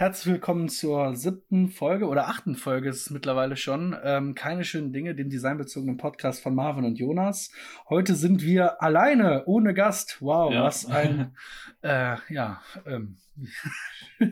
Herzlich willkommen zur siebten Folge oder achten Folge ist es mittlerweile schon. Ähm, keine schönen Dinge, dem designbezogenen Podcast von Marvin und Jonas. Heute sind wir alleine, ohne Gast. Wow, ja. was ein, äh, ja, ähm,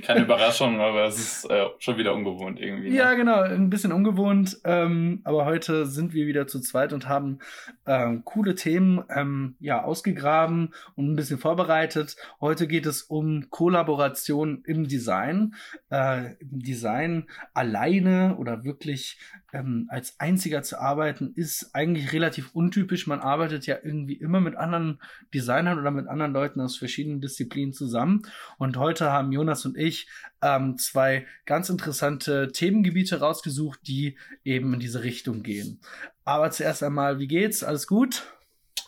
keine Überraschung, aber es ist äh, schon wieder ungewohnt irgendwie. Ne? Ja, genau, ein bisschen ungewohnt. Ähm, aber heute sind wir wieder zu zweit und haben ähm, coole Themen ähm, ja ausgegraben und ein bisschen vorbereitet. Heute geht es um Kollaboration im Design. Äh, Im Design alleine oder wirklich ähm, als einziger zu arbeiten, ist eigentlich relativ untypisch. Man arbeitet ja irgendwie immer mit anderen Designern oder mit anderen Leuten aus verschiedenen Disziplinen zusammen. Und heute haben Jonas und ich ähm, zwei ganz interessante Themengebiete rausgesucht, die eben in diese Richtung gehen. Aber zuerst einmal, wie geht's? Alles gut?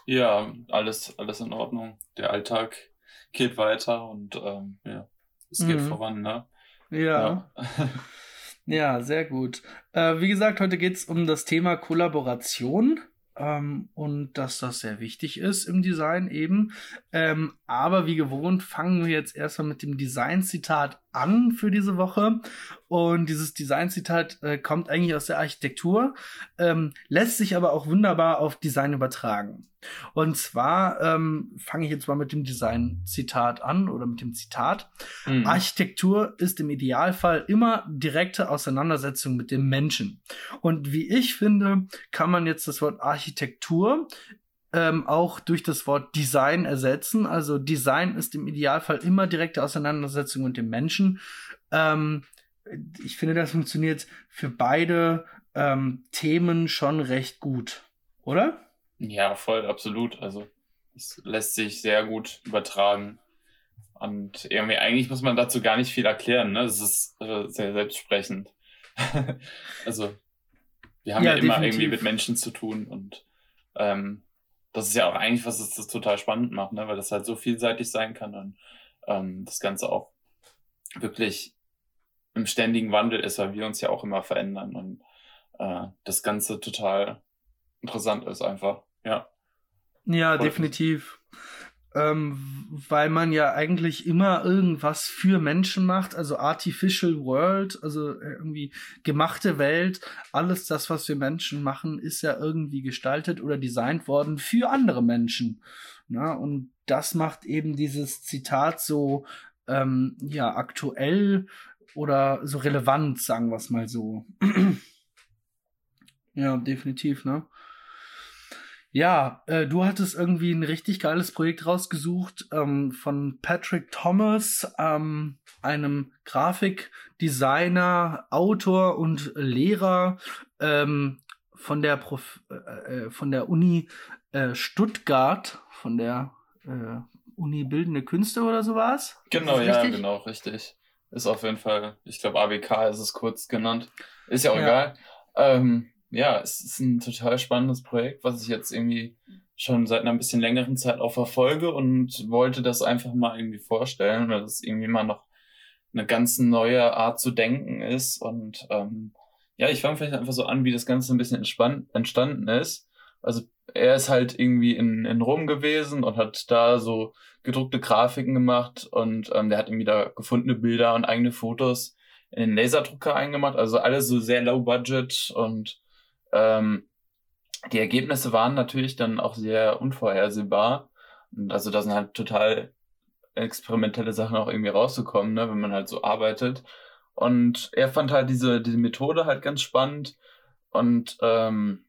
Ja, alles, alles in Ordnung. Der Alltag geht weiter und ähm, ja, es geht mhm. voran, ne? Ja. ja. ja sehr gut. Äh, wie gesagt, heute geht's um das Thema Kollaboration ähm, und dass das sehr wichtig ist im Design eben. Ähm, aber wie gewohnt fangen wir jetzt erstmal mit dem Design-Zitat an für diese Woche. Und dieses Design-Zitat äh, kommt eigentlich aus der Architektur, ähm, lässt sich aber auch wunderbar auf Design übertragen. Und zwar ähm, fange ich jetzt mal mit dem Design-Zitat an oder mit dem Zitat. Mhm. Architektur ist im Idealfall immer direkte Auseinandersetzung mit dem Menschen. Und wie ich finde, kann man jetzt das Wort Architektur ähm, auch durch das Wort Design ersetzen. Also Design ist im Idealfall immer direkte Auseinandersetzung mit dem Menschen. Ähm, ich finde, das funktioniert für beide ähm, Themen schon recht gut, oder? Ja, voll, absolut. Also es lässt sich sehr gut übertragen. Und irgendwie, eigentlich muss man dazu gar nicht viel erklären, ne? Es ist äh, sehr selbstsprechend. also, wir haben ja, ja immer definitiv. irgendwie mit Menschen zu tun und ähm, das ist ja auch eigentlich, was es das total spannend macht, ne? weil das halt so vielseitig sein kann und ähm, das Ganze auch wirklich im ständigen Wandel ist, weil wir uns ja auch immer verändern und äh, das Ganze total interessant ist einfach, ja. Ja, Voll definitiv ähm, weil man ja eigentlich immer irgendwas für Menschen macht, also Artificial World, also äh, irgendwie gemachte Welt, alles das, was wir Menschen machen, ist ja irgendwie gestaltet oder designt worden für andere Menschen. Na, und das macht eben dieses Zitat so ähm, ja aktuell oder so relevant, sagen wir es mal so. ja, definitiv, ne? Ja, äh, du hattest irgendwie ein richtig geiles Projekt rausgesucht ähm, von Patrick Thomas, ähm, einem Grafikdesigner, Autor und Lehrer ähm, von der Prof äh, äh, von der Uni äh, Stuttgart, von der äh, Uni Bildende Künste oder sowas. Genau, ja, genau, richtig. Ist auf jeden Fall, ich glaube ABK ist es kurz genannt. Ist ja auch ja. egal. Ähm, ja, es ist ein total spannendes Projekt, was ich jetzt irgendwie schon seit einer bisschen längeren Zeit auch verfolge und wollte das einfach mal irgendwie vorstellen, weil das irgendwie mal noch eine ganz neue Art zu denken ist. Und ähm, ja, ich fange vielleicht einfach so an, wie das Ganze ein bisschen entspannt, entstanden ist. Also er ist halt irgendwie in, in Rom gewesen und hat da so gedruckte Grafiken gemacht und ähm, der hat irgendwie da gefundene Bilder und eigene Fotos in den Laserdrucker eingemacht. Also alles so sehr low budget und ähm, die Ergebnisse waren natürlich dann auch sehr unvorhersehbar. Und also da sind halt total experimentelle Sachen auch irgendwie rauszukommen, ne, wenn man halt so arbeitet. Und er fand halt diese, diese Methode halt ganz spannend und ähm,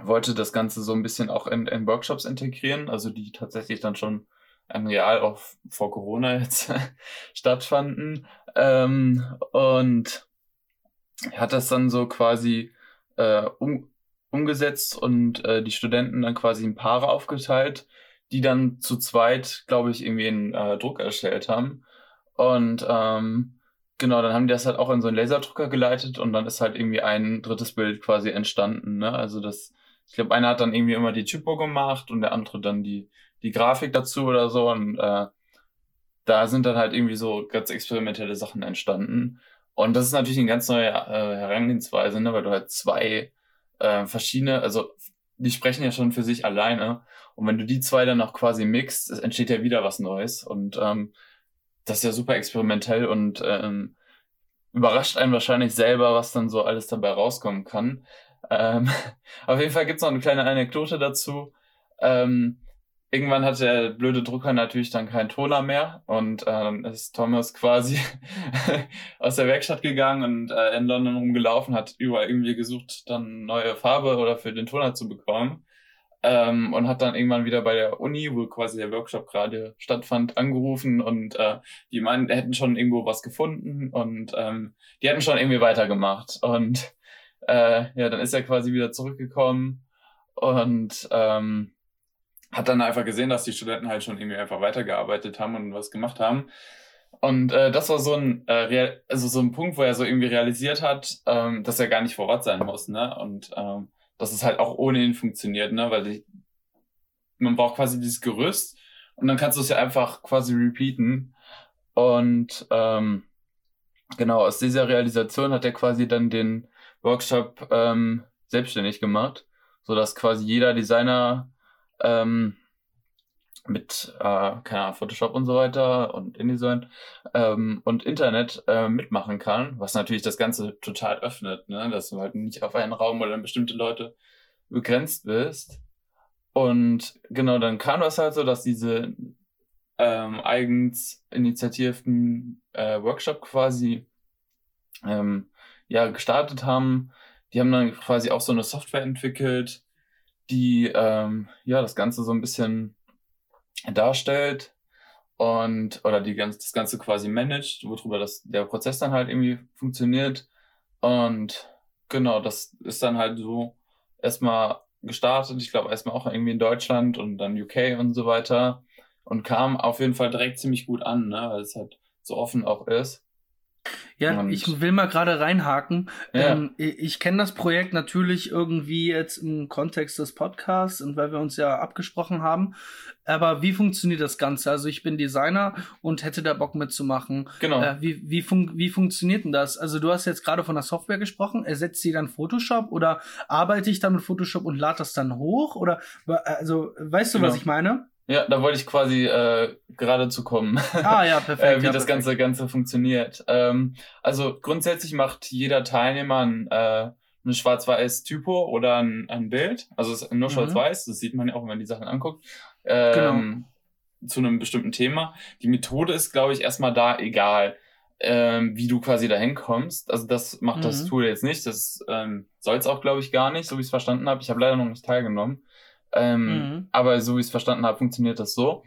wollte das Ganze so ein bisschen auch in, in Workshops integrieren, also die tatsächlich dann schon ähm, real auch vor Corona jetzt stattfanden. Ähm, und hat das dann so quasi äh, um, umgesetzt und äh, die Studenten dann quasi in Paare aufgeteilt, die dann zu zweit, glaube ich, irgendwie einen äh, Druck erstellt haben. Und ähm, genau, dann haben die das halt auch in so einen Laserdrucker geleitet und dann ist halt irgendwie ein drittes Bild quasi entstanden. Ne? Also das, ich glaube, einer hat dann irgendwie immer die Typo gemacht und der andere dann die, die Grafik dazu oder so. Und äh, da sind dann halt irgendwie so ganz experimentelle Sachen entstanden. Und das ist natürlich eine ganz neue äh, Herangehensweise, ne? weil du halt zwei äh, verschiedene, also die sprechen ja schon für sich alleine. Und wenn du die zwei dann auch quasi mixt, es entsteht ja wieder was Neues. Und ähm, das ist ja super experimentell und ähm, überrascht einen wahrscheinlich selber, was dann so alles dabei rauskommen kann. Ähm, auf jeden Fall gibt's noch eine kleine Anekdote dazu. Ähm, irgendwann hat der blöde Drucker natürlich dann keinen Toner mehr und äh, dann ist Thomas quasi aus der Werkstatt gegangen und äh, in London rumgelaufen, hat überall irgendwie gesucht, dann neue Farbe oder für den Toner zu bekommen. Ähm, und hat dann irgendwann wieder bei der Uni, wo quasi der Workshop gerade stattfand, angerufen und äh, die meinen, hätten schon irgendwo was gefunden und ähm, die hätten schon irgendwie weitergemacht. Und äh, ja, dann ist er quasi wieder zurückgekommen und ähm, hat dann einfach gesehen, dass die Studenten halt schon irgendwie einfach weitergearbeitet haben und was gemacht haben. Und äh, das war so ein, äh, also so ein Punkt, wo er so irgendwie realisiert hat, ähm, dass er gar nicht vor Ort sein muss, ne? Und ähm, dass es halt auch ohne ihn funktioniert, ne? Weil die, man braucht quasi dieses Gerüst und dann kannst du es ja einfach quasi repeaten. Und ähm, genau, aus dieser Realisation hat er quasi dann den Workshop ähm, selbstständig gemacht, so dass quasi jeder Designer ähm, mit, äh, keine Ahnung, Photoshop und so weiter und InDesign ähm, und Internet äh, mitmachen kann, was natürlich das Ganze total öffnet, ne? dass du halt nicht auf einen Raum oder bestimmte Leute begrenzt bist. Und genau, dann kam das halt so, dass diese ähm, eigens initiativten äh, Workshop quasi ähm, ja gestartet haben. Die haben dann quasi auch so eine Software entwickelt, die ähm, ja das Ganze so ein bisschen darstellt und oder die ganz, das Ganze quasi managt, worüber das, der Prozess dann halt irgendwie funktioniert. Und genau, das ist dann halt so erstmal gestartet, ich glaube erstmal auch irgendwie in Deutschland und dann UK und so weiter und kam auf jeden Fall direkt ziemlich gut an, ne, weil es halt so offen auch ist. Ja, und ich will mal gerade reinhaken. Ja. Ähm, ich, ich kenne das Projekt natürlich irgendwie jetzt im Kontext des Podcasts und weil wir uns ja abgesprochen haben. Aber wie funktioniert das Ganze? Also ich bin Designer und hätte da Bock mitzumachen. Genau. Äh, wie, wie, fun wie funktioniert denn das? Also du hast jetzt gerade von der Software gesprochen. Ersetzt sie dann Photoshop oder arbeite ich dann mit Photoshop und lade das dann hoch? Oder also weißt du, genau. was ich meine? Ja, da wollte ich quasi äh, gerade zu kommen. Ah ja, perfekt. äh, wie ja, das perfekt. Ganze Ganze funktioniert. Ähm, also grundsätzlich macht jeder Teilnehmer ein, äh, eine schwarz-weiß Typo oder ein, ein Bild. Also es ist nur mhm. schwarz-weiß, das sieht man ja auch, wenn man die Sachen anguckt. Ähm, genau. Zu einem bestimmten Thema. Die Methode ist, glaube ich, erstmal da egal, ähm, wie du quasi dahin kommst. Also das macht mhm. das Tool jetzt nicht. Das ähm, soll es auch, glaube ich, gar nicht, so wie ich es verstanden habe. Ich habe leider noch nicht teilgenommen. Ähm, mhm. Aber so wie ich es verstanden habe, funktioniert das so.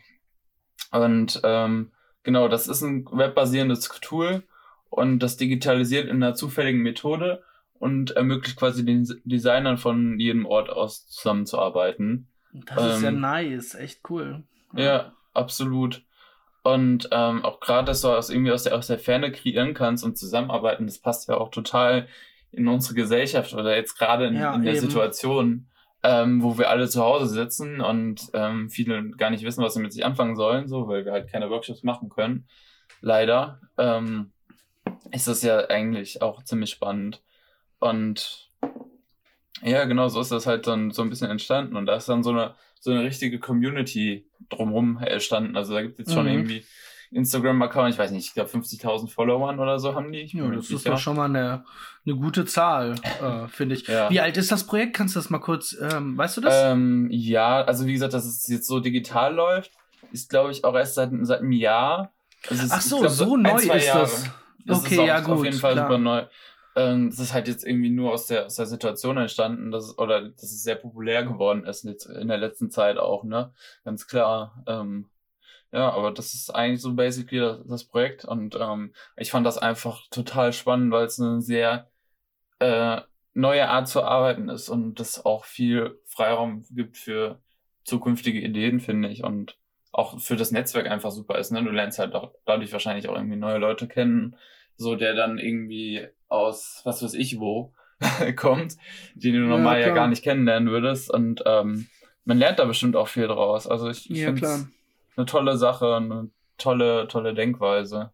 Und ähm, genau, das ist ein webbasierendes Tool und das digitalisiert in einer zufälligen Methode und ermöglicht quasi den Designern von jedem Ort aus zusammenzuarbeiten. Das ähm, ist ja ähm, nice, echt cool. Ja, ja absolut. Und ähm, auch gerade, dass du aus irgendwie aus der, aus der Ferne kreieren kannst und zusammenarbeiten, das passt ja auch total in unsere Gesellschaft oder jetzt gerade in, ja, in der eben. Situation ähm, wo wir alle zu Hause sitzen und ähm, viele gar nicht wissen, was sie mit sich anfangen sollen, so, weil wir halt keine Workshops machen können. Leider ähm, ist das ja eigentlich auch ziemlich spannend. Und ja, genau, so ist das halt dann so ein bisschen entstanden. Und da ist dann so eine, so eine richtige Community drumherum entstanden. Also da gibt es jetzt schon mhm. irgendwie Instagram-Account, ich weiß nicht, ich glaube 50.000 Followern oder so haben die. Ich ja, das ist doch schon mal eine, eine gute Zahl, äh, finde ich. Ja. Wie alt ist das Projekt? Kannst du das mal kurz, ähm, weißt du das? Ähm, ja, also wie gesagt, dass es jetzt so digital läuft, ist glaube ich auch erst seit, seit einem Jahr. Also Ach so, glaub, so ein, neu ist Jahre. das. das okay, ja gut. Auf jeden Fall klar. super neu. Ähm, das ist halt jetzt irgendwie nur aus der, aus der Situation entstanden, dass, oder dass es sehr populär geworden ist in der letzten Zeit auch, ne? Ganz klar. Ähm, ja, aber das ist eigentlich so basically das, das Projekt und ähm, ich fand das einfach total spannend, weil es eine sehr äh, neue Art zu arbeiten ist und das auch viel Freiraum gibt für zukünftige Ideen, finde ich, und auch für das Netzwerk einfach super ist. Ne? Du lernst halt auch dadurch wahrscheinlich auch irgendwie neue Leute kennen, so der dann irgendwie aus was weiß ich wo kommt, die du normal ja, ja, gar nicht kennenlernen würdest und ähm, man lernt da bestimmt auch viel draus. Also ich, ich ja, finde eine tolle Sache, eine tolle, tolle Denkweise.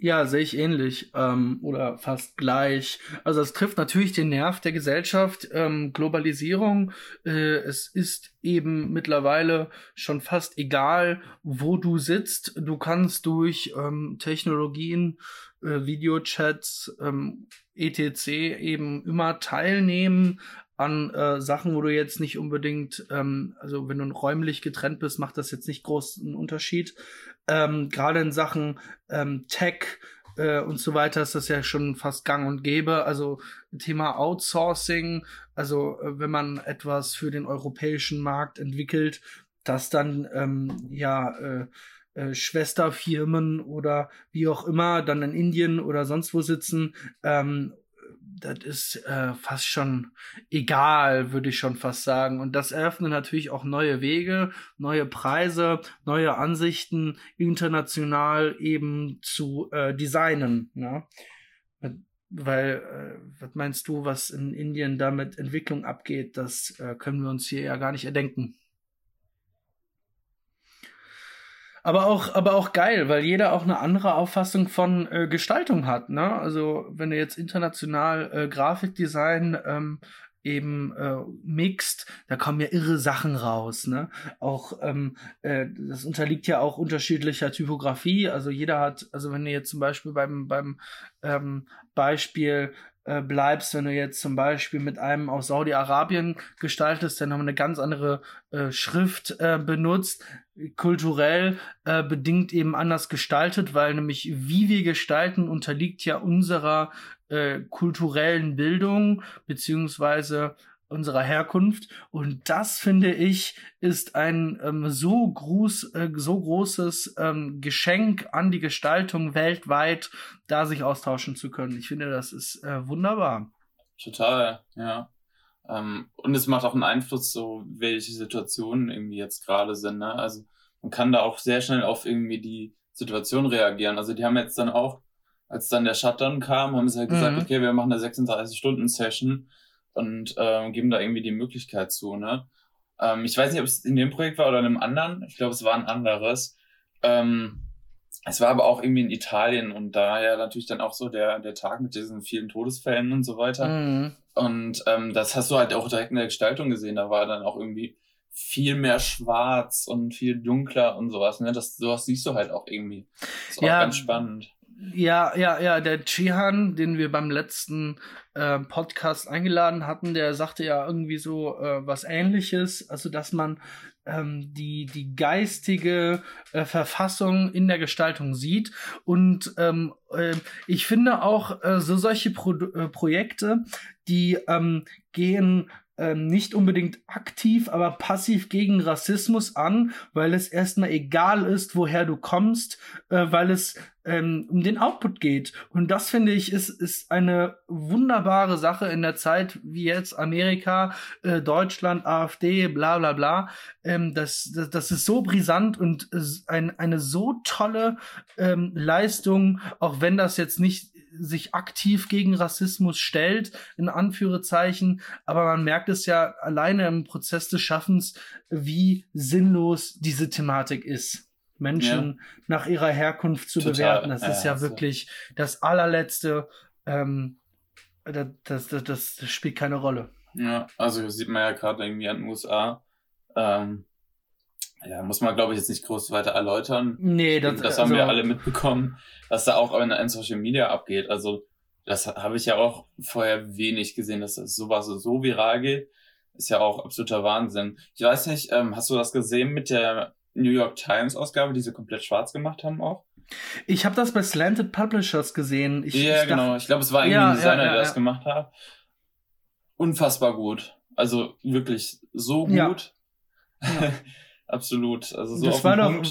Ja, sehe ich ähnlich ähm, oder fast gleich. Also es trifft natürlich den Nerv der Gesellschaft. Ähm, Globalisierung, äh, es ist eben mittlerweile schon fast egal, wo du sitzt. Du kannst durch ähm, Technologien, äh, Videochats, ähm, etc. eben immer teilnehmen an äh, Sachen, wo du jetzt nicht unbedingt, ähm, also wenn du räumlich getrennt bist, macht das jetzt nicht großen Unterschied. Ähm, Gerade in Sachen ähm, Tech äh, und so weiter ist das ja schon fast gang und gäbe. Also Thema Outsourcing, also äh, wenn man etwas für den europäischen Markt entwickelt, dass dann ähm, ja äh, äh, Schwesterfirmen oder wie auch immer dann in Indien oder sonst wo sitzen ähm, das ist äh, fast schon egal, würde ich schon fast sagen. Und das eröffnet natürlich auch neue Wege, neue Preise, neue Ansichten, international eben zu äh, designen. Ne? Weil, äh, was meinst du, was in Indien da mit Entwicklung abgeht, das äh, können wir uns hier ja gar nicht erdenken. Aber auch, aber auch geil, weil jeder auch eine andere Auffassung von äh, Gestaltung hat. Ne? Also wenn du jetzt international äh, Grafikdesign ähm, eben äh, mixt, da kommen ja irre Sachen raus. Ne? Auch ähm, äh, das unterliegt ja auch unterschiedlicher Typografie. Also jeder hat, also wenn du jetzt zum Beispiel beim beim ähm, Beispiel äh, bleibst, wenn du jetzt zum Beispiel mit einem aus Saudi-Arabien gestaltest, der nochmal eine ganz andere äh, Schrift äh, benutzt, kulturell äh, bedingt eben anders gestaltet, weil nämlich wie wir gestalten unterliegt ja unserer äh, kulturellen Bildung beziehungsweise unserer Herkunft. Und das, finde ich, ist ein ähm, so, groß, äh, so großes ähm, Geschenk an die Gestaltung weltweit, da sich austauschen zu können. Ich finde, das ist äh, wunderbar. Total, ja. Ähm, und es macht auch einen Einfluss, so welche Situationen irgendwie jetzt gerade sind. Ne? Also man kann da auch sehr schnell auf irgendwie die Situation reagieren. Also die haben jetzt dann auch, als dann der Shutdown kam, haben sie halt gesagt, mhm. okay, wir machen eine 36-Stunden-Session und ähm, geben da irgendwie die Möglichkeit zu. Ne? Ähm, ich weiß nicht, ob es in dem Projekt war oder in einem anderen. Ich glaube, es war ein anderes. Ähm, es war aber auch irgendwie in Italien und da ja natürlich dann auch so der, der Tag mit diesen vielen Todesfällen und so weiter. Mhm. Und ähm, das hast du halt auch direkt in der Gestaltung gesehen. Da war dann auch irgendwie viel mehr schwarz und viel dunkler und sowas. Ne? Das, sowas siehst du halt auch irgendwie. Das ist ja, auch ganz spannend. Ja, ja, ja, der Chihan, den wir beim letzten äh, Podcast eingeladen hatten, der sagte ja irgendwie so äh, was ähnliches, also dass man ähm, die, die geistige äh, Verfassung in der Gestaltung sieht. Und ähm, äh, ich finde auch äh, so solche Pro äh, Projekte, die ähm, gehen ähm, nicht unbedingt aktiv, aber passiv gegen Rassismus an, weil es erstmal egal ist, woher du kommst, äh, weil es ähm, um den Output geht. Und das finde ich ist, ist eine wunderbare Sache in der Zeit wie jetzt Amerika, äh, Deutschland, AfD, bla bla bla. Ähm, das, das, das ist so brisant und ein, eine so tolle ähm, Leistung, auch wenn das jetzt nicht sich aktiv gegen Rassismus stellt, in Anführungszeichen, aber man merkt es ja alleine im Prozess des Schaffens, wie sinnlos diese Thematik ist. Menschen ja. nach ihrer Herkunft zu Total. bewerten. Das ja, ist ja so. wirklich das allerletzte, ähm, das, das, das, spielt keine Rolle. Ja, also sieht man ja gerade irgendwie an den USA. Ähm, ja, muss man, glaube ich, jetzt nicht groß weiter erläutern. Nee, das, das haben also, wir alle mitbekommen, was da auch in, in Social Media abgeht. Also, das habe ich ja auch vorher wenig gesehen, dass das sowas so viral geht. Ist ja auch absoluter Wahnsinn. Ich weiß nicht, ähm, hast du das gesehen mit der New York Times Ausgabe, die sie komplett schwarz gemacht haben auch? Ich habe das bei Slanted Publishers gesehen. Ich, ja, ich genau. ich glaube, es war irgendwie ja, ein Designer, ja, ja, der das gemacht hat. Unfassbar gut. Also wirklich so gut. Absolut. Also so das war doch,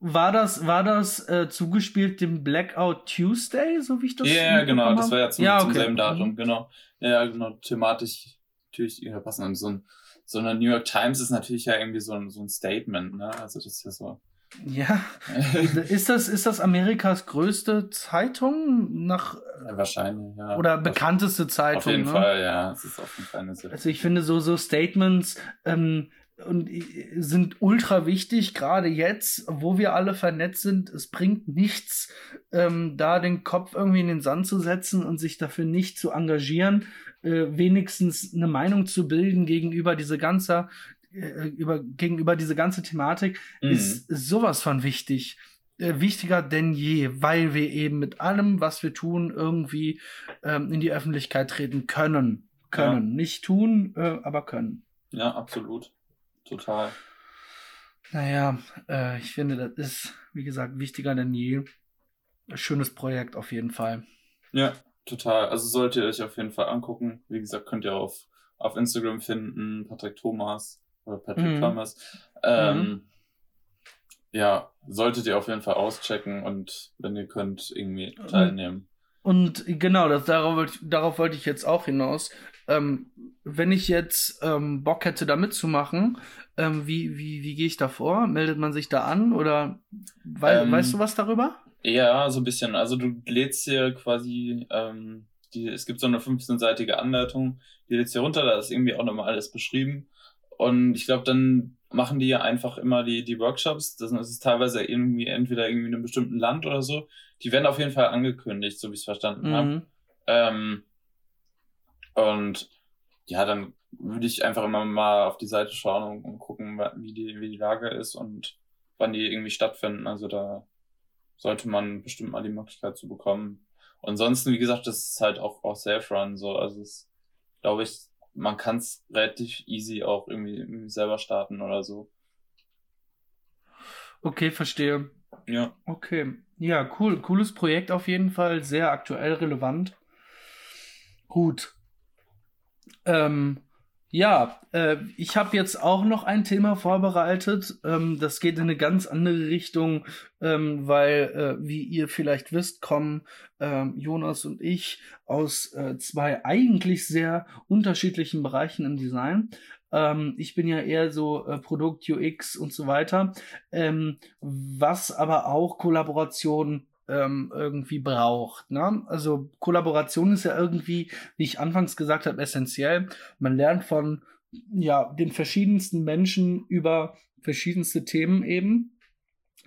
war das, war das äh, zugespielt dem Blackout Tuesday, so wie ich das Ja, yeah, genau, das war ja zum, ja, okay. zum selben Datum, mhm. genau. Ja, genau, thematisch natürlich ja, passen. Und so, ein, so eine New York Times ist natürlich ja irgendwie so ein, so ein Statement, ne? Also das ist ja so. Ja. ist das, ist das Amerikas größte Zeitung nach. Ja, wahrscheinlich, ja. Oder bekannteste Zeitung. Auf jeden ne? Fall, ja. Es ist auf jeden Fall eine Also ich finde so, so Statements, ähm, und sind ultra wichtig, gerade jetzt, wo wir alle vernetzt sind. Es bringt nichts, ähm, da den Kopf irgendwie in den Sand zu setzen und sich dafür nicht zu engagieren, äh, wenigstens eine Meinung zu bilden gegenüber diese ganze, äh, über, gegenüber diese ganze Thematik, mhm. ist sowas von wichtig. Äh, wichtiger denn je, weil wir eben mit allem, was wir tun, irgendwie ähm, in die Öffentlichkeit treten können. Können. Ja. Nicht tun, äh, aber können. Ja, absolut. Total. Naja, äh, ich finde, das ist, wie gesagt, wichtiger denn je. Schönes Projekt auf jeden Fall. Ja, total. Also solltet ihr euch auf jeden Fall angucken. Wie gesagt, könnt ihr auf, auf Instagram finden, Patrick Thomas oder Patrick mhm. Thomas. Ähm, mhm. Ja, solltet ihr auf jeden Fall auschecken und wenn ihr könnt, irgendwie teilnehmen. Und genau, das, darauf, darauf wollte ich jetzt auch hinaus. Ähm, wenn ich jetzt ähm, Bock hätte, da mitzumachen, ähm, wie, wie, wie gehe ich da vor? Meldet man sich da an oder wei ähm, weißt du was darüber? Ja, so ein bisschen. Also du lädst hier quasi, ähm, die, es gibt so eine 15-seitige Anleitung, die lädst hier runter, da ist irgendwie auch nochmal alles beschrieben. Und ich glaube, dann machen die ja einfach immer die, die Workshops. Das ist teilweise irgendwie entweder irgendwie in einem bestimmten Land oder so. Die werden auf jeden Fall angekündigt, so wie ich es verstanden mhm. habe. Ähm, und ja, dann würde ich einfach immer mal auf die Seite schauen und, und, gucken, wie die, wie die Lage ist und wann die irgendwie stattfinden. Also da sollte man bestimmt mal die Möglichkeit zu bekommen. Und ansonsten, wie gesagt, das ist halt auch, auch Self-Run so. Also es, glaube ich, man kann es relativ easy auch irgendwie, irgendwie selber starten oder so. Okay, verstehe. Ja. Okay. Ja, cool. Cooles Projekt auf jeden Fall. Sehr aktuell relevant. Gut. Ähm, ja, äh, ich habe jetzt auch noch ein Thema vorbereitet. Ähm, das geht in eine ganz andere Richtung, ähm, weil, äh, wie ihr vielleicht wisst, kommen äh, Jonas und ich aus äh, zwei eigentlich sehr unterschiedlichen Bereichen im Design. Ähm, ich bin ja eher so äh, Produkt, UX und so weiter, ähm, was aber auch Kollaboration ähm, irgendwie braucht. Ne? Also Kollaboration ist ja irgendwie, wie ich anfangs gesagt habe, essentiell. Man lernt von ja, den verschiedensten Menschen über verschiedenste Themen eben.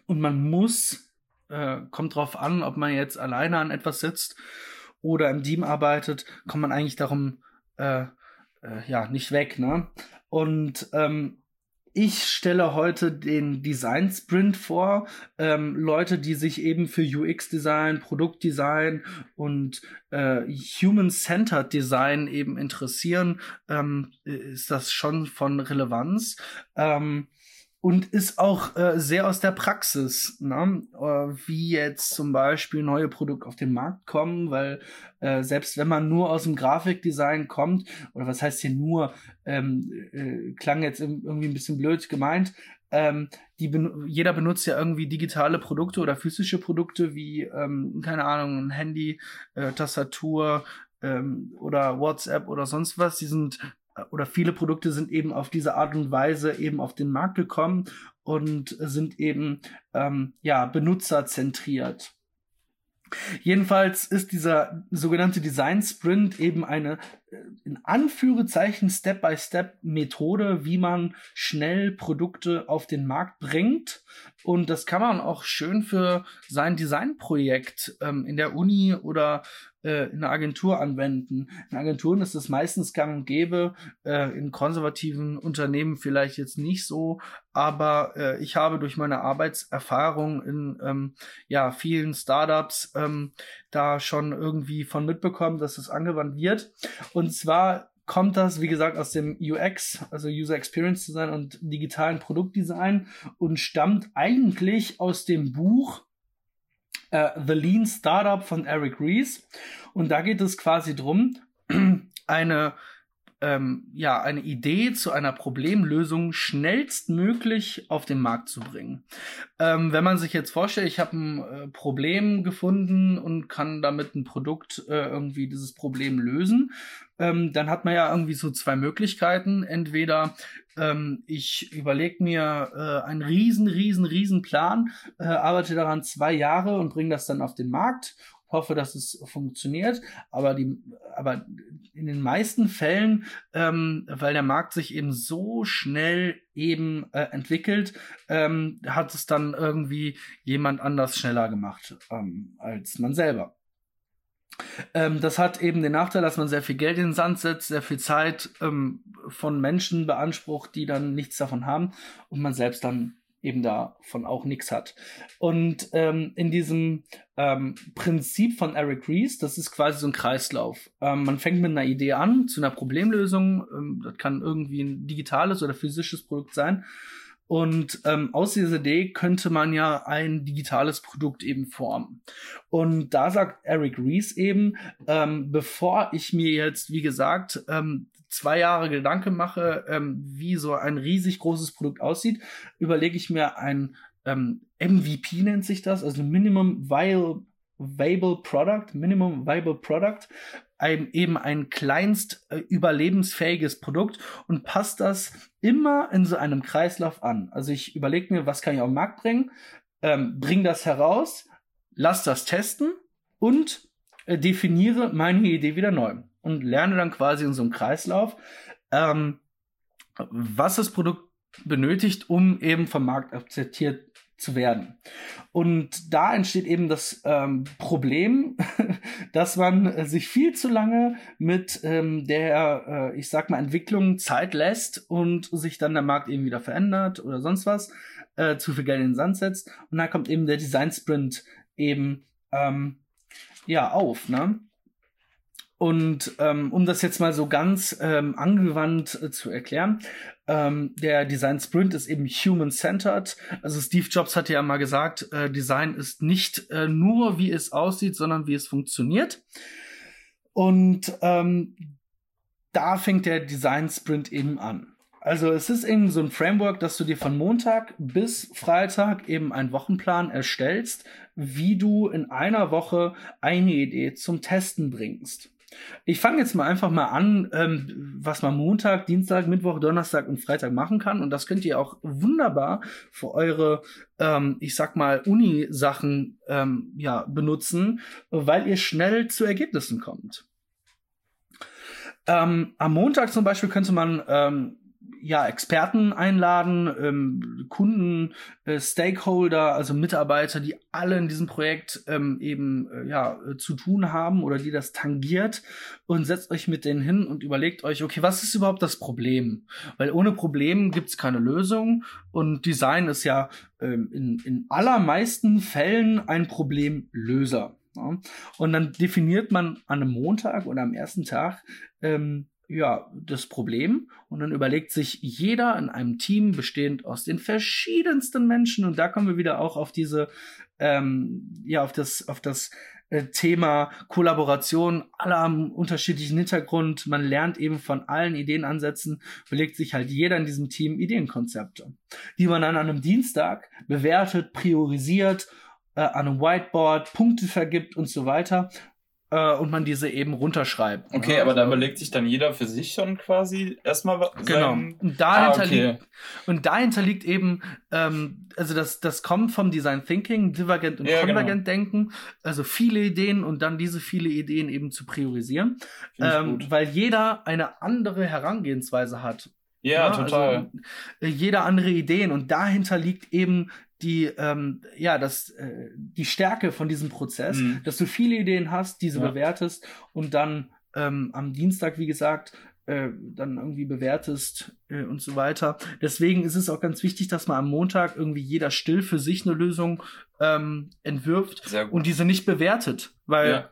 Und man muss, äh, kommt drauf an, ob man jetzt alleine an etwas sitzt oder im Team arbeitet, kommt man eigentlich darum äh, äh, ja nicht weg. Ne? Und ähm, ich stelle heute den Design Sprint vor. Ähm, Leute, die sich eben für UX-Design, Produktdesign und äh, Human-Centered Design eben interessieren, ähm, ist das schon von Relevanz. Ähm, und ist auch äh, sehr aus der Praxis, ne? äh, wie jetzt zum Beispiel neue Produkte auf den Markt kommen, weil äh, selbst wenn man nur aus dem Grafikdesign kommt, oder was heißt hier nur, ähm, äh, klang jetzt irgendwie ein bisschen blöd gemeint, ähm, die jeder benutzt ja irgendwie digitale Produkte oder physische Produkte wie, ähm, keine Ahnung, ein Handy, äh, Tastatur, ähm, oder WhatsApp oder sonst was. Die sind oder viele Produkte sind eben auf diese Art und Weise eben auf den Markt gekommen und sind eben ähm, ja benutzerzentriert. Jedenfalls ist dieser sogenannte Design Sprint eben eine äh, in Anführungszeichen Step-by-Step-Methode, wie man schnell Produkte auf den Markt bringt. Und das kann man auch schön für sein Designprojekt ähm, in der Uni oder äh, in der Agentur anwenden. In Agenturen ist es meistens gang und gäbe, äh, in konservativen Unternehmen vielleicht jetzt nicht so, aber äh, ich habe durch meine Arbeitserfahrung in ähm, ja, vielen Startups ähm, da schon irgendwie von mitbekommen, dass es angewandt wird. Und zwar kommt das, wie gesagt, aus dem UX, also User Experience Design und digitalen Produktdesign und stammt eigentlich aus dem Buch äh, The Lean Startup von Eric Ries. Und da geht es quasi drum, eine ähm, ja, eine Idee zu einer Problemlösung schnellstmöglich auf den Markt zu bringen. Ähm, wenn man sich jetzt vorstellt, ich habe ein äh, Problem gefunden und kann damit ein Produkt äh, irgendwie dieses Problem lösen, ähm, dann hat man ja irgendwie so zwei Möglichkeiten. Entweder ähm, ich überlege mir äh, einen riesen, riesen, riesen Plan, äh, arbeite daran zwei Jahre und bringe das dann auf den Markt hoffe, dass es funktioniert, aber die, aber in den meisten Fällen, ähm, weil der Markt sich eben so schnell eben äh, entwickelt, ähm, hat es dann irgendwie jemand anders schneller gemacht ähm, als man selber. Ähm, das hat eben den Nachteil, dass man sehr viel Geld in den Sand setzt, sehr viel Zeit ähm, von Menschen beansprucht, die dann nichts davon haben und man selbst dann eben davon auch nichts hat. Und ähm, in diesem ähm, Prinzip von Eric Ries, das ist quasi so ein Kreislauf. Ähm, man fängt mit einer Idee an, zu einer Problemlösung. Ähm, das kann irgendwie ein digitales oder physisches Produkt sein. Und ähm, aus dieser Idee könnte man ja ein digitales Produkt eben formen. Und da sagt Eric Ries eben, ähm, bevor ich mir jetzt, wie gesagt, ähm, zwei Jahre Gedanken mache, ähm, wie so ein riesig großes Produkt aussieht, überlege ich mir ein ähm, MVP nennt sich das, also Minimum Viable Product, Minimum Viable Product, ein, eben ein kleinst äh, überlebensfähiges Produkt und passt das immer in so einem Kreislauf an. Also ich überlege mir, was kann ich auf den Markt bringen, ähm, bring das heraus, lass das testen und äh, definiere meine Idee wieder neu und lerne dann quasi in so einem Kreislauf, ähm, was das Produkt benötigt, um eben vom Markt akzeptiert zu werden. Und da entsteht eben das ähm, Problem, dass man sich viel zu lange mit ähm, der, äh, ich sag mal, Entwicklung Zeit lässt und sich dann der Markt eben wieder verändert oder sonst was, äh, zu viel Geld in den Sand setzt. Und dann kommt eben der Design Sprint eben ähm, ja auf. Ne? Und ähm, um das jetzt mal so ganz ähm, angewandt äh, zu erklären, ähm, der Design Sprint ist eben human-centered. Also Steve Jobs hat ja mal gesagt, äh, Design ist nicht äh, nur, wie es aussieht, sondern wie es funktioniert. Und ähm, da fängt der Design Sprint eben an. Also es ist eben so ein Framework, dass du dir von Montag bis Freitag eben einen Wochenplan erstellst, wie du in einer Woche eine Idee zum Testen bringst. Ich fange jetzt mal einfach mal an, ähm, was man Montag, Dienstag, Mittwoch, Donnerstag und Freitag machen kann. Und das könnt ihr auch wunderbar für eure, ähm, ich sag mal, Uni-Sachen ähm, ja, benutzen, weil ihr schnell zu Ergebnissen kommt. Ähm, am Montag zum Beispiel könnte man ähm, ja, Experten einladen, ähm, Kunden, äh, Stakeholder, also Mitarbeiter, die alle in diesem Projekt ähm, eben äh, ja, äh, zu tun haben oder die das tangiert und setzt euch mit denen hin und überlegt euch, okay, was ist überhaupt das Problem? Weil ohne Problem gibt's keine Lösung und Design ist ja ähm, in, in allermeisten Fällen ein Problemlöser. Ja? Und dann definiert man an einem Montag oder am ersten Tag ähm, ja, das Problem. Und dann überlegt sich jeder in einem Team bestehend aus den verschiedensten Menschen. Und da kommen wir wieder auch auf diese ähm, ja auf das auf das äh, Thema Kollaboration alle haben unterschiedlichen Hintergrund. Man lernt eben von allen Ideenansätzen überlegt sich halt jeder in diesem Team Ideenkonzepte die man dann an einem Dienstag bewertet priorisiert äh, an einem Whiteboard Punkte vergibt und so weiter äh, und man diese eben runterschreibt. Okay, ja, aber da überlegt sich dann jeder für sich schon quasi erstmal was. Genau. Und dahinter, ah, okay. liegt, und dahinter liegt eben, ähm, also das, das kommt vom Design Thinking, Divergent und ja, Konvergent genau. Denken, also viele Ideen und dann diese viele Ideen eben zu priorisieren, ähm, weil jeder eine andere Herangehensweise hat. Ja, ja also total. Also, jeder andere Ideen und dahinter liegt eben die ähm, ja das äh, die Stärke von diesem Prozess, mhm. dass du viele Ideen hast, diese ja. bewertest und dann ähm, am Dienstag, wie gesagt, äh, dann irgendwie bewertest äh, und so weiter. Deswegen ist es auch ganz wichtig, dass man am Montag irgendwie jeder still für sich eine Lösung ähm, entwirft und diese nicht bewertet, weil ja.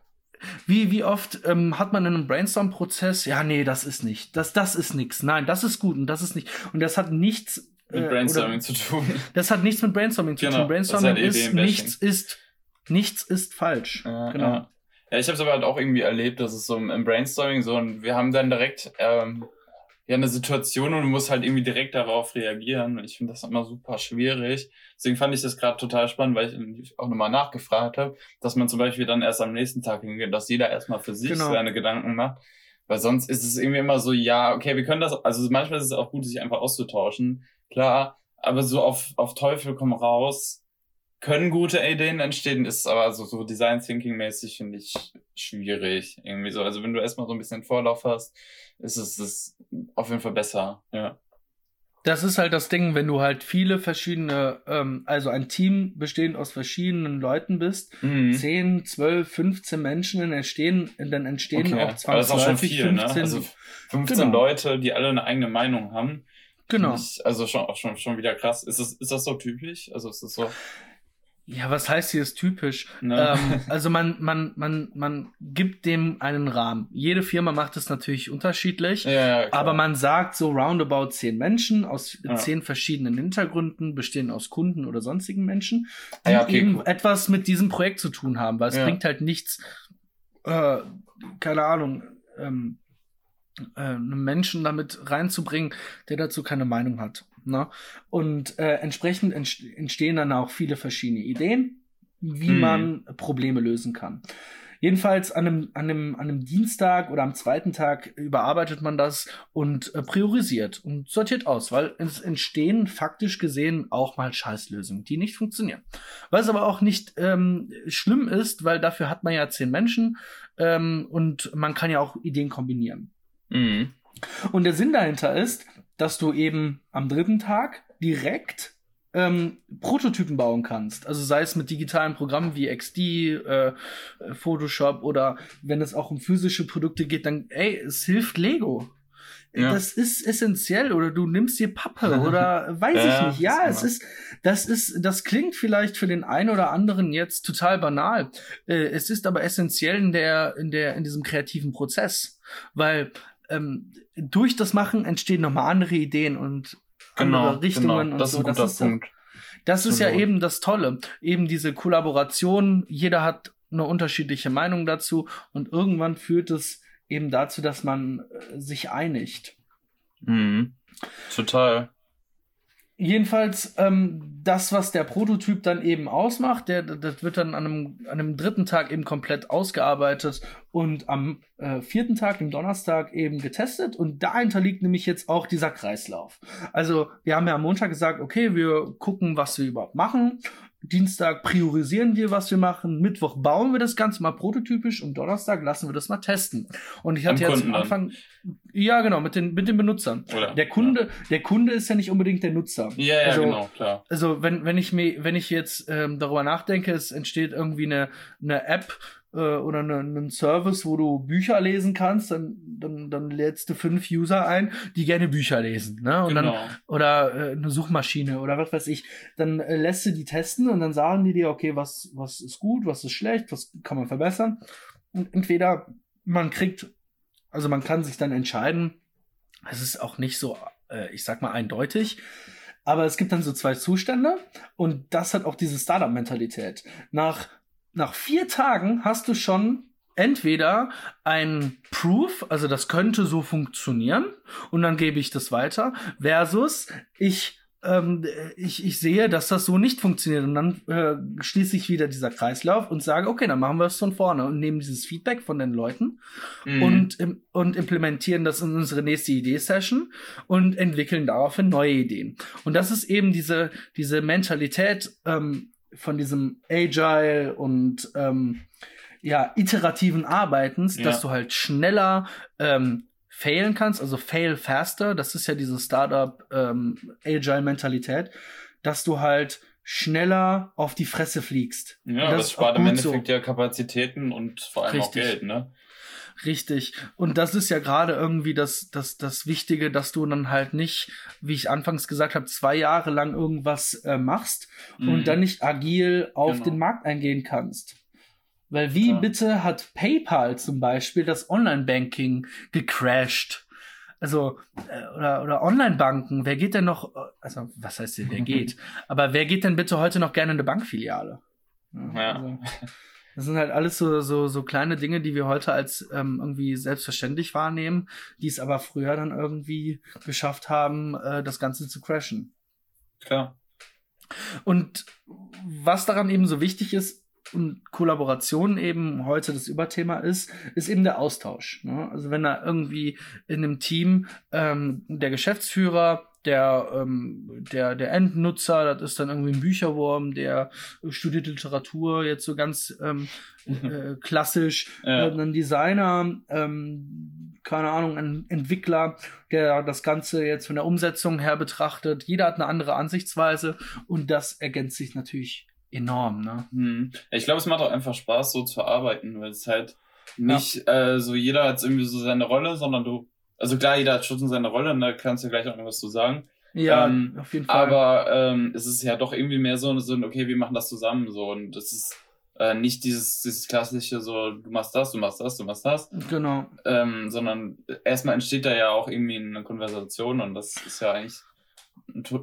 Wie, wie oft ähm, hat man in einem Brainstorm-Prozess, ja, nee, das ist nicht, das, das ist nichts, nein, das ist gut und das ist nicht. Und das hat nichts mit äh, Brainstorming zu tun. Das hat nichts mit Brainstorming zu genau, tun. Brainstorming ist, ist nichts ist nichts ist falsch. Ja, genau. Ja, ja ich habe es aber halt auch irgendwie erlebt, dass es so im Brainstorming so und wir haben dann direkt ähm, ja eine Situation und du musst halt irgendwie direkt darauf reagieren. Und ich finde das immer super schwierig. Deswegen fand ich das gerade total spannend, weil ich auch nochmal nachgefragt habe, dass man zum Beispiel dann erst am nächsten Tag hingeht, dass jeder erstmal für sich genau. seine Gedanken macht. Weil sonst ist es irgendwie immer so, ja, okay, wir können das, also manchmal ist es auch gut, sich einfach auszutauschen klar, aber so auf, auf Teufel komm raus, können gute Ideen entstehen, ist aber so, so Design Thinking mäßig finde ich schwierig. Irgendwie so. Also wenn du erstmal so ein bisschen Vorlauf hast, ist es ist auf jeden Fall besser, ja. Das ist halt das Ding, wenn du halt viele verschiedene, ähm, also ein Team bestehend aus verschiedenen Leuten bist, mhm. 10, 12, 15 Menschen, dann entstehen, dann entstehen okay. auch 20, Aber das ist auch schon viel, 15, ne? Also 15 genau. Leute, die alle eine eigene Meinung haben. Genau. Ich, also schon, auch schon, schon wieder krass. Ist das, ist das so typisch? Also ist das so. Ja, was heißt hier ist typisch? Ne? Ähm, also man, man, man, man gibt dem einen Rahmen. Jede Firma macht es natürlich unterschiedlich, ja, ja, aber man sagt so roundabout zehn Menschen aus ja. zehn verschiedenen Hintergründen, bestehen aus Kunden oder sonstigen Menschen, die okay, eben cool. etwas mit diesem Projekt zu tun haben, weil es bringt halt nichts, äh, keine Ahnung, ähm, äh, einen Menschen damit reinzubringen, der dazu keine Meinung hat. Ne? Und äh, entsprechend entstehen dann auch viele verschiedene Ideen, wie hm. man Probleme lösen kann. Jedenfalls an einem, an, einem, an einem Dienstag oder am zweiten Tag überarbeitet man das und äh, priorisiert und sortiert aus, weil es entstehen faktisch gesehen auch mal Scheißlösungen, die nicht funktionieren. Was aber auch nicht ähm, schlimm ist, weil dafür hat man ja zehn Menschen ähm, und man kann ja auch Ideen kombinieren. Mhm. Und der Sinn dahinter ist, dass du eben am dritten Tag direkt ähm, Prototypen bauen kannst. Also sei es mit digitalen Programmen wie XD, äh, Photoshop oder wenn es auch um physische Produkte geht, dann, ey, es hilft Lego. Ja. Das ist essentiell oder du nimmst dir Pappe oder weiß ich nicht. Ja, es ist, das ist, das klingt vielleicht für den einen oder anderen jetzt total banal. Äh, es ist aber essentiell in der, in der, in diesem kreativen Prozess, weil ähm, durch das Machen entstehen nochmal andere Ideen und genau, andere Richtungen genau. das und so. das ist, Punkt. Das ist ja eben das Tolle. Eben diese Kollaboration. Jeder hat eine unterschiedliche Meinung dazu und irgendwann führt es eben dazu, dass man äh, sich einigt. Mhm. Total. Jedenfalls, ähm, das, was der Prototyp dann eben ausmacht, der, das wird dann an einem, an einem dritten Tag eben komplett ausgearbeitet und am äh, vierten Tag, dem Donnerstag, eben getestet. Und dahinter liegt nämlich jetzt auch dieser Kreislauf. Also, wir haben ja am Montag gesagt, okay, wir gucken, was wir überhaupt machen. Dienstag priorisieren wir, was wir machen. Mittwoch bauen wir das Ganze mal prototypisch und Donnerstag lassen wir das mal testen. Und ich hatte jetzt am Anfang, ja genau, mit den, mit den Benutzern. Oder, der Kunde, ja. der Kunde ist ja nicht unbedingt der Nutzer. Ja, ja, also, genau, klar. Also wenn, wenn ich mir, wenn ich jetzt ähm, darüber nachdenke, es entsteht irgendwie eine, eine App, äh, oder ne, einen Service, wo du Bücher lesen kannst, dann, dann, dann lädst du fünf User ein, die gerne Bücher lesen. Ne? Und genau. dann, oder äh, eine Suchmaschine oder was weiß ich. Dann äh, lässt du die testen und dann sagen die dir, okay, was, was ist gut, was ist schlecht, was kann man verbessern. Und entweder man kriegt, also man kann sich dann entscheiden, es ist auch nicht so, äh, ich sag mal, eindeutig. Aber es gibt dann so zwei Zustände und das hat auch diese Startup-Mentalität. Nach nach vier Tagen hast du schon entweder ein Proof, also das könnte so funktionieren, und dann gebe ich das weiter, versus ich ähm, ich, ich sehe, dass das so nicht funktioniert und dann äh, schließe ich wieder dieser Kreislauf und sage, okay, dann machen wir es von vorne und nehmen dieses Feedback von den Leuten mhm. und, und implementieren das in unsere nächste Idee-Session und entwickeln daraufhin neue Ideen. Und das ist eben diese, diese Mentalität, ähm, von diesem Agile und ähm, ja, iterativen Arbeitens, ja. dass du halt schneller ähm, failen kannst, also fail faster, das ist ja diese Startup ähm, Agile-Mentalität, dass du halt schneller auf die Fresse fliegst. Ja, das, das spart im Endeffekt so. ja Kapazitäten und vor allem Richtig. auch Geld, ne? Richtig. Und das ist ja gerade irgendwie das, das, das Wichtige, dass du dann halt nicht, wie ich anfangs gesagt habe, zwei Jahre lang irgendwas äh, machst mhm. und dann nicht agil auf genau. den Markt eingehen kannst. Weil wie ja. bitte hat PayPal zum Beispiel das Online-Banking gecrashed? Also, äh, oder, oder Online-Banken, wer geht denn noch, äh, also was heißt denn, wer geht? Aber wer geht denn bitte heute noch gerne in eine Bankfiliale? Ja. Also, das sind halt alles so, so, so kleine Dinge, die wir heute als ähm, irgendwie selbstverständlich wahrnehmen, die es aber früher dann irgendwie geschafft haben, äh, das Ganze zu crashen. Klar. Und was daran eben so wichtig ist, und Kollaboration eben heute das Überthema ist, ist eben der Austausch. Ne? Also wenn da irgendwie in einem Team ähm, der Geschäftsführer, der, ähm, der, der Endnutzer, das ist dann irgendwie ein Bücherwurm, der studiert Literatur, jetzt so ganz ähm, äh, klassisch, ja. äh, ein Designer, ähm, keine Ahnung, ein Entwickler, der das Ganze jetzt von der Umsetzung her betrachtet. Jeder hat eine andere Ansichtsweise und das ergänzt sich natürlich enorm. Ne? Hm. Ich glaube, es macht auch einfach Spaß, so zu arbeiten, weil es halt nicht ja. äh, so jeder hat irgendwie so seine Rolle, sondern du, also klar, jeder hat schon seine Rolle, und da kannst du gleich auch noch was zu sagen. Ja, ähm, auf jeden Fall. Aber ähm, es ist ja doch irgendwie mehr so, so okay, wir machen das zusammen so und das ist äh, nicht dieses, dieses klassische so, du machst das, du machst das, du machst das. Genau. Ähm, sondern erstmal entsteht da ja auch irgendwie eine Konversation und das ist ja eigentlich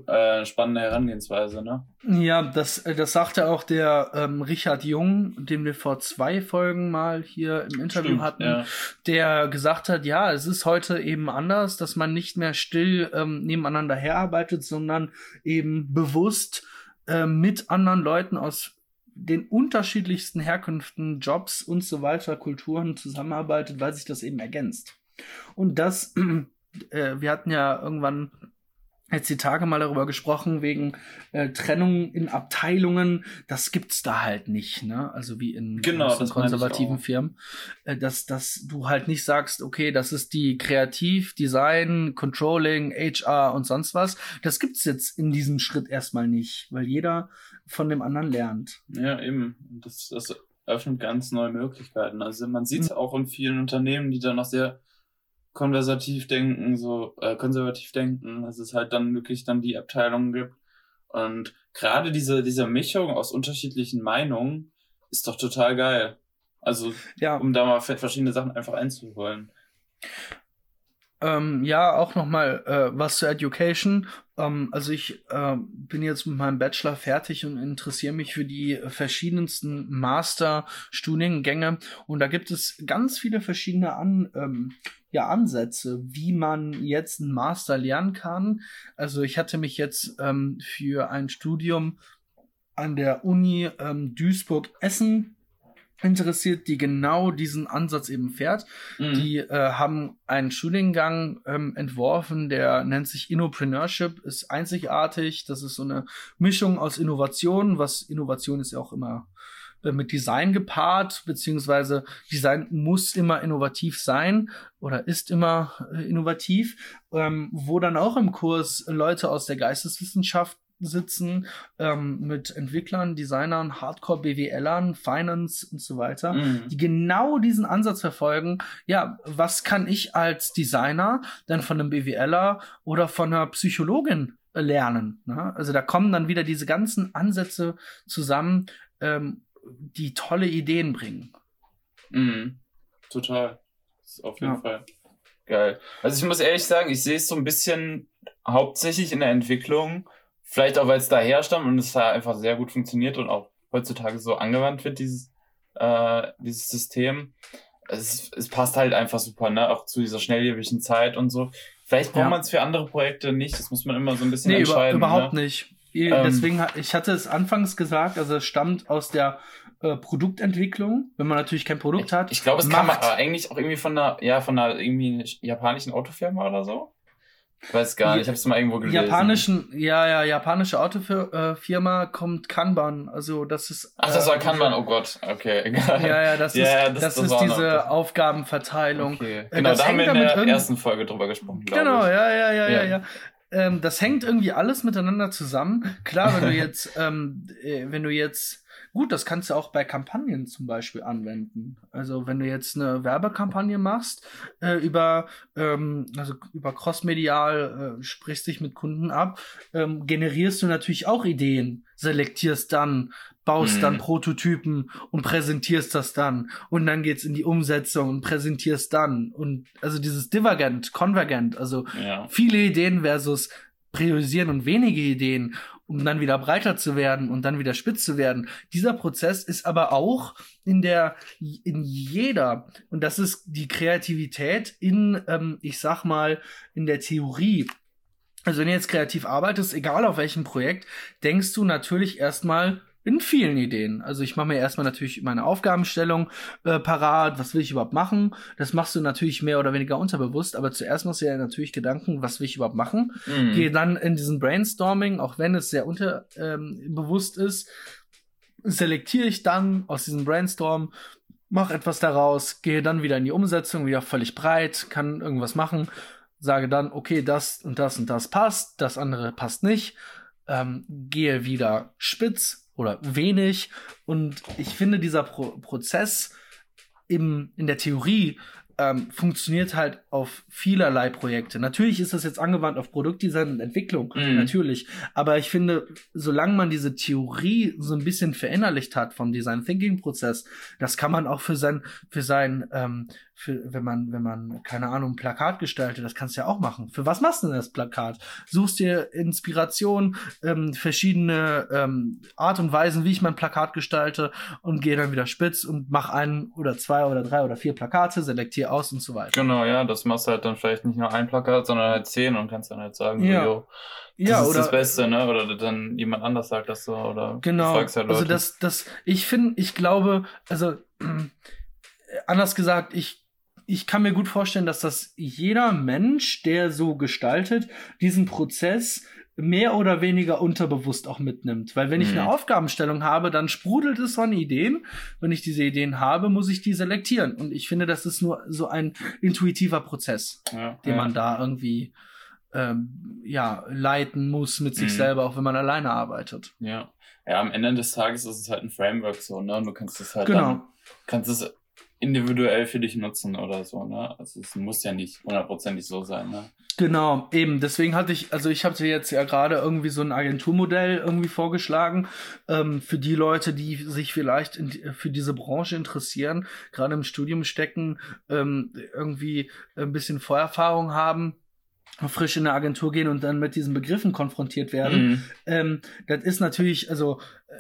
äh, spannende Herangehensweise, ne? Ja, das, äh, das sagte auch der ähm, Richard Jung, den wir vor zwei Folgen mal hier im Interview Stimmt, hatten, ja. der gesagt hat, ja, es ist heute eben anders, dass man nicht mehr still ähm, nebeneinander herarbeitet, sondern eben bewusst äh, mit anderen Leuten aus den unterschiedlichsten Herkünften, Jobs und so weiter, Kulturen zusammenarbeitet, weil sich das eben ergänzt. Und das, äh, wir hatten ja irgendwann jetzt die Tage mal darüber gesprochen, wegen äh, Trennung in Abteilungen. Das gibt's da halt nicht, ne? Also wie in, genau, konservativen Firmen. Äh, dass, dass du halt nicht sagst, okay, das ist die Kreativ, Design, Controlling, HR und sonst was. Das gibt's jetzt in diesem Schritt erstmal nicht, weil jeder von dem anderen lernt. Ja, eben. Das, das öffnet ganz neue Möglichkeiten. Also man sieht es mhm. auch in vielen Unternehmen, die da noch sehr konservativ denken, so äh, konservativ denken, dass es halt dann wirklich dann die Abteilungen gibt. Und gerade diese, diese Mischung aus unterschiedlichen Meinungen ist doch total geil. Also, ja. um da mal verschiedene Sachen einfach einzuholen. Ähm, ja, auch noch mal äh, was zur Education. Ähm, also ich äh, bin jetzt mit meinem Bachelor fertig und interessiere mich für die verschiedensten Master-Studiengänge. Und da gibt es ganz viele verschiedene An ähm, ja, Ansätze, wie man jetzt einen Master lernen kann. Also ich hatte mich jetzt ähm, für ein Studium an der Uni ähm, Duisburg-Essen interessiert, die genau diesen Ansatz eben fährt. Mhm. Die äh, haben einen Studiengang ähm, entworfen, der nennt sich Innopreneurship, ist einzigartig. Das ist so eine Mischung aus Innovation, was Innovation ist ja auch immer äh, mit Design gepaart, beziehungsweise Design muss immer innovativ sein oder ist immer äh, innovativ, ähm, wo dann auch im Kurs Leute aus der Geisteswissenschaft sitzen ähm, mit Entwicklern, Designern, Hardcore-BWLern, Finance und so weiter, mhm. die genau diesen Ansatz verfolgen. Ja, was kann ich als Designer dann von einem BWLer oder von einer Psychologin lernen? Ne? Also da kommen dann wieder diese ganzen Ansätze zusammen, ähm, die tolle Ideen bringen. Mhm. Total. auf jeden ja. Fall geil. Also ich muss ehrlich sagen, ich sehe es so ein bisschen hauptsächlich in der Entwicklung Vielleicht auch, weil es daher stammt und es da einfach sehr gut funktioniert und auch heutzutage so angewandt wird, dieses, äh, dieses System. Es, es passt halt einfach super, ne? Auch zu dieser schnelllebigen Zeit und so. Vielleicht braucht ja. man es für andere Projekte nicht, das muss man immer so ein bisschen nee, entscheiden. Über, überhaupt ne? nicht. Ähm, Deswegen, ich hatte es anfangs gesagt, also es stammt aus der äh, Produktentwicklung, wenn man natürlich kein Produkt ich, hat. Ich glaube, es kam eigentlich auch irgendwie von einer, ja, von einer irgendwie japanischen Autofirma oder so. Ich weiß gar nicht, ich habe es mal irgendwo gelesen. Japanischen, ja, ja, japanische Autofirma äh, kommt Kanban, also das ist. Ach, das war äh, Kanban, oh Gott, okay, egal. Ja, ja, das ja, ist, das, das, das ist diese noch, Aufgabenverteilung. Okay. Äh, genau, das da haben wir in der ersten Folge drüber gesprochen, Genau, ich. ja, ja, ja, ja, ja. Ähm, das hängt irgendwie alles miteinander zusammen. Klar, wenn du jetzt, ähm, äh, wenn du jetzt Gut, das kannst du auch bei Kampagnen zum Beispiel anwenden. Also wenn du jetzt eine Werbekampagne machst, äh, über, ähm, also über Crossmedial äh, sprichst dich mit Kunden ab, ähm, generierst du natürlich auch Ideen, selektierst dann, baust mhm. dann Prototypen und präsentierst das dann. Und dann geht's in die Umsetzung und präsentierst dann. Und also dieses Divergent, Konvergent, also ja. viele Ideen versus priorisieren und wenige Ideen um dann wieder breiter zu werden und dann wieder spitz zu werden. Dieser Prozess ist aber auch in der, in jeder, und das ist die Kreativität in, ähm, ich sag mal, in der Theorie. Also wenn du jetzt kreativ arbeitest, egal auf welchem Projekt, denkst du natürlich erstmal in vielen Ideen. Also ich mache mir erstmal natürlich meine Aufgabenstellung äh, parat, was will ich überhaupt machen. Das machst du natürlich mehr oder weniger unterbewusst, aber zuerst machst du ja natürlich Gedanken, was will ich überhaupt machen. Mhm. Gehe dann in diesen Brainstorming, auch wenn es sehr unterbewusst ähm, ist, selektiere ich dann aus diesem Brainstorm, mache etwas daraus, gehe dann wieder in die Umsetzung, wieder völlig breit, kann irgendwas machen, sage dann, okay, das und das und das passt, das andere passt nicht, ähm, gehe wieder spitz, oder wenig. Und ich finde, dieser Pro Prozess im, in der Theorie ähm, funktioniert halt auf vielerlei Projekte. Natürlich ist das jetzt angewandt auf Produktdesign und Entwicklung, mm. natürlich. Aber ich finde, solange man diese Theorie so ein bisschen verinnerlicht hat vom Design Thinking Prozess, das kann man auch für sein, für sein, ähm, für, wenn man, wenn man, keine Ahnung, ein Plakat gestaltet, das kannst du ja auch machen. Für was machst du denn das Plakat? Suchst dir Inspiration, ähm, verschiedene ähm, Art und Weisen, wie ich mein Plakat gestalte und gehe dann wieder spitz und mach ein oder zwei oder drei oder vier Plakate, selektiere aus und so weiter. Genau, ja, das machst du halt dann vielleicht nicht nur ein Plakat, sondern halt zehn und kannst dann halt sagen, ja. So, das ja, ist oder, das Beste, ne? Oder dann jemand anders sagt das so, oder genau. du fragst halt Leute. Also das, das, ich finde, ich glaube, also anders gesagt, ich ich kann mir gut vorstellen, dass das jeder Mensch, der so gestaltet, diesen Prozess mehr oder weniger unterbewusst auch mitnimmt. Weil wenn ich mhm. eine Aufgabenstellung habe, dann sprudelt es von Ideen. Wenn ich diese Ideen habe, muss ich die selektieren. Und ich finde, das ist nur so ein intuitiver Prozess, ja, den ja. man da irgendwie ähm, ja, leiten muss mit sich mhm. selber, auch wenn man alleine arbeitet. Ja. Ja, am Ende des Tages ist es halt ein Framework so, ne? Und du kannst es halt genau. dann, kannst es individuell für dich nutzen oder so, ne? Also es muss ja nicht hundertprozentig so sein, ne? Genau, eben. Deswegen hatte ich, also ich hatte jetzt ja gerade irgendwie so ein Agenturmodell irgendwie vorgeschlagen ähm, für die Leute, die sich vielleicht in, für diese Branche interessieren, gerade im Studium stecken, ähm, irgendwie ein bisschen Vorerfahrung haben frisch in eine Agentur gehen und dann mit diesen Begriffen konfrontiert werden. Mhm. Ähm, das ist natürlich, also äh,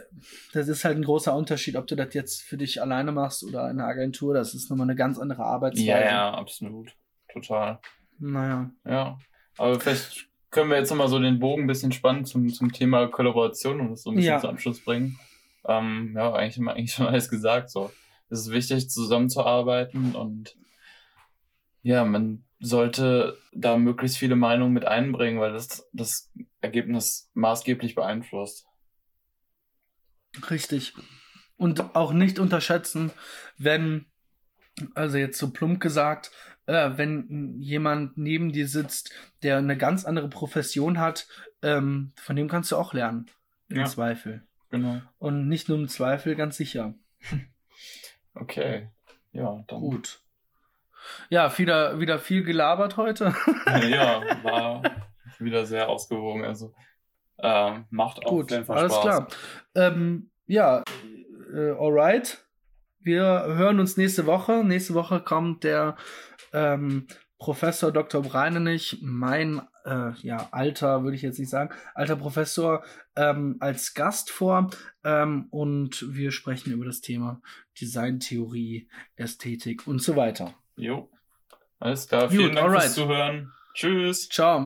das ist halt ein großer Unterschied, ob du das jetzt für dich alleine machst oder in einer Agentur. Das ist nochmal eine ganz andere Arbeitsweise. Ja, ja, absolut. Total. Naja. Ja. Aber vielleicht können wir jetzt nochmal so den Bogen ein bisschen spannen zum, zum Thema Kollaboration und das so ein bisschen ja. zum Abschluss bringen. Ähm, ja, eigentlich haben wir eigentlich schon alles gesagt. So. Es ist wichtig, zusammenzuarbeiten und ja, man sollte da möglichst viele Meinungen mit einbringen, weil das das Ergebnis maßgeblich beeinflusst. Richtig. Und auch nicht unterschätzen, wenn, also jetzt so plump gesagt, äh, wenn jemand neben dir sitzt, der eine ganz andere Profession hat, ähm, von dem kannst du auch lernen. Im ja, Zweifel. Genau. Und nicht nur im Zweifel, ganz sicher. Okay. Ja, dann. Gut. Ja, wieder, wieder viel gelabert heute. ja, war wieder sehr ausgewogen. Also äh, macht auch Gut, Fall alles klar. Ähm, ja, äh, alright. Wir hören uns nächste Woche. Nächste Woche kommt der ähm, Professor Dr. Breinenich, mein äh, ja, alter, würde ich jetzt nicht sagen, alter Professor ähm, als Gast vor ähm, und wir sprechen über das Thema Designtheorie, Ästhetik und so weiter. Jo. Alles klar. Vielen Gut, Dank alright. fürs Zuhören. Tschüss. Ciao.